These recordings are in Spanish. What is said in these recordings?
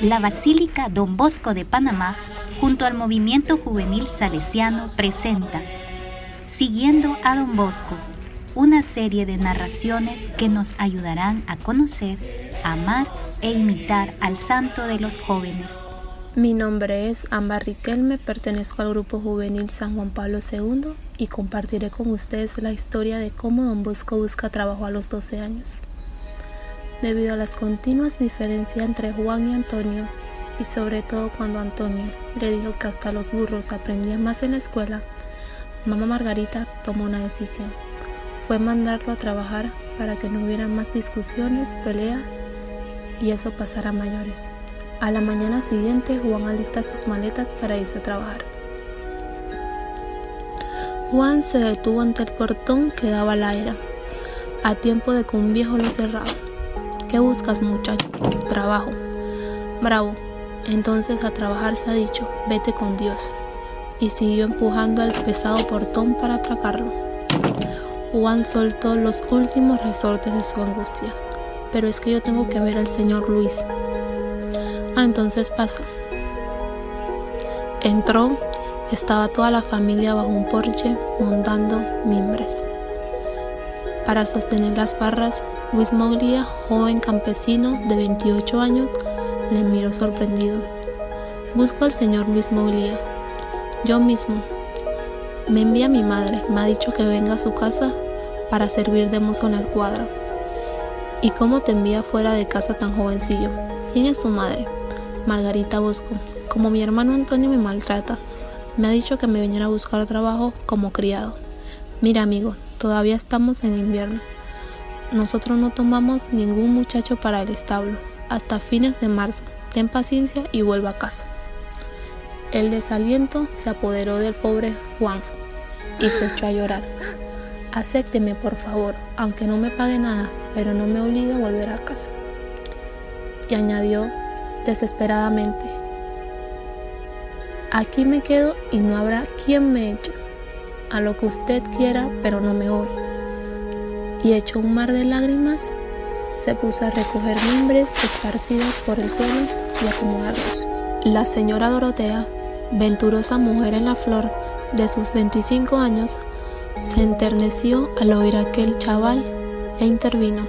La Basílica Don Bosco de Panamá, junto al movimiento juvenil salesiano, presenta Siguiendo a Don Bosco, una serie de narraciones que nos ayudarán a conocer, amar e imitar al santo de los jóvenes. Mi nombre es Amba Riquelme, pertenezco al grupo juvenil San Juan Pablo II y compartiré con ustedes la historia de cómo Don Bosco busca trabajo a los 12 años. Debido a las continuas diferencias entre Juan y Antonio, y sobre todo cuando Antonio le dijo que hasta los burros aprendían más en la escuela, mamá Margarita tomó una decisión. Fue mandarlo a trabajar para que no hubiera más discusiones, pelea y eso pasara a mayores. A la mañana siguiente, Juan alista sus maletas para irse a trabajar. Juan se detuvo ante el portón que daba al aire, a tiempo de que un viejo lo cerraba. ¿Qué buscas, muchacho? Trabajo. Bravo. Entonces a trabajar se ha dicho, vete con Dios. Y siguió empujando al pesado portón para atracarlo. Juan soltó los últimos resortes de su angustia. Pero es que yo tengo que ver al señor Luis. Ah, entonces pasó. Entró, estaba toda la familia bajo un porche montando mimbres. Para sostener las barras, Luis Moglia, joven campesino de 28 años, le miró sorprendido. Busco al señor Luis Moglia. Yo mismo. Me envía mi madre, me ha dicho que venga a su casa para servir de mozo en la cuadra. ¿Y cómo te envía fuera de casa tan jovencillo? ¿Quién es su madre? Margarita Bosco. Como mi hermano Antonio me maltrata, me ha dicho que me viniera a buscar trabajo como criado. Mira amigo, todavía estamos en invierno. Nosotros no tomamos ningún muchacho para el establo hasta fines de marzo. Ten paciencia y vuelva a casa. El desaliento se apoderó del pobre Juan y se echó a llorar. Acépteme, por favor, aunque no me pague nada, pero no me obligue a volver a casa. Y añadió desesperadamente, aquí me quedo y no habrá quien me eche. A lo que usted quiera, pero no me oye y hecho un mar de lágrimas, se puso a recoger mimbres esparcidos por el suelo y acomodarlos. La señora Dorotea, venturosa mujer en la flor de sus 25 años, se enterneció al oír aquel chaval e intervino.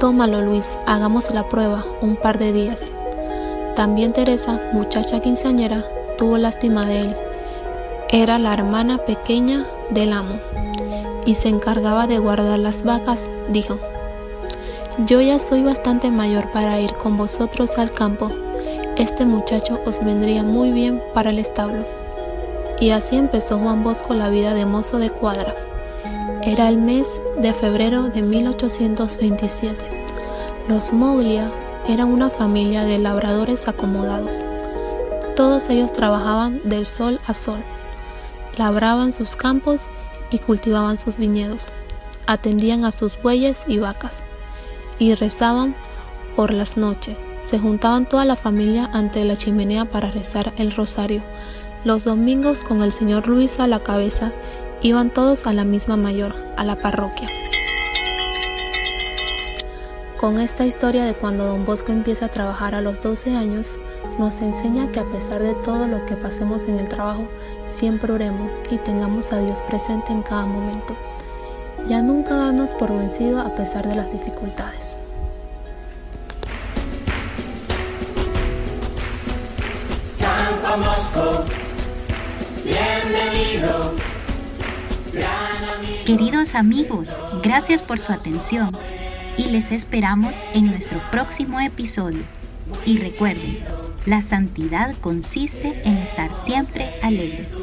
Tómalo, Luis, hagamos la prueba un par de días. También Teresa, muchacha quinceañera, tuvo lástima de él. Era la hermana pequeña del amo y se encargaba de guardar las vacas, dijo, Yo ya soy bastante mayor para ir con vosotros al campo. Este muchacho os vendría muy bien para el establo. Y así empezó Juan Bosco la vida de mozo de cuadra. Era el mes de febrero de 1827. Los Moglia eran una familia de labradores acomodados. Todos ellos trabajaban del sol a sol. Labraban sus campos y cultivaban sus viñedos, atendían a sus bueyes y vacas, y rezaban por las noches. Se juntaban toda la familia ante la chimenea para rezar el rosario. Los domingos con el señor Luis a la cabeza iban todos a la misma mayor, a la parroquia. Con esta historia de cuando don Bosco empieza a trabajar a los 12 años, nos enseña que a pesar de todo lo que pasemos en el trabajo, siempre oremos y tengamos a Dios presente en cada momento. Ya nunca darnos por vencido a pesar de las dificultades. San Mosco, bienvenido. Queridos amigos, gracias por su atención y les esperamos en nuestro próximo episodio. Y recuerden, la santidad consiste en estar siempre alegres.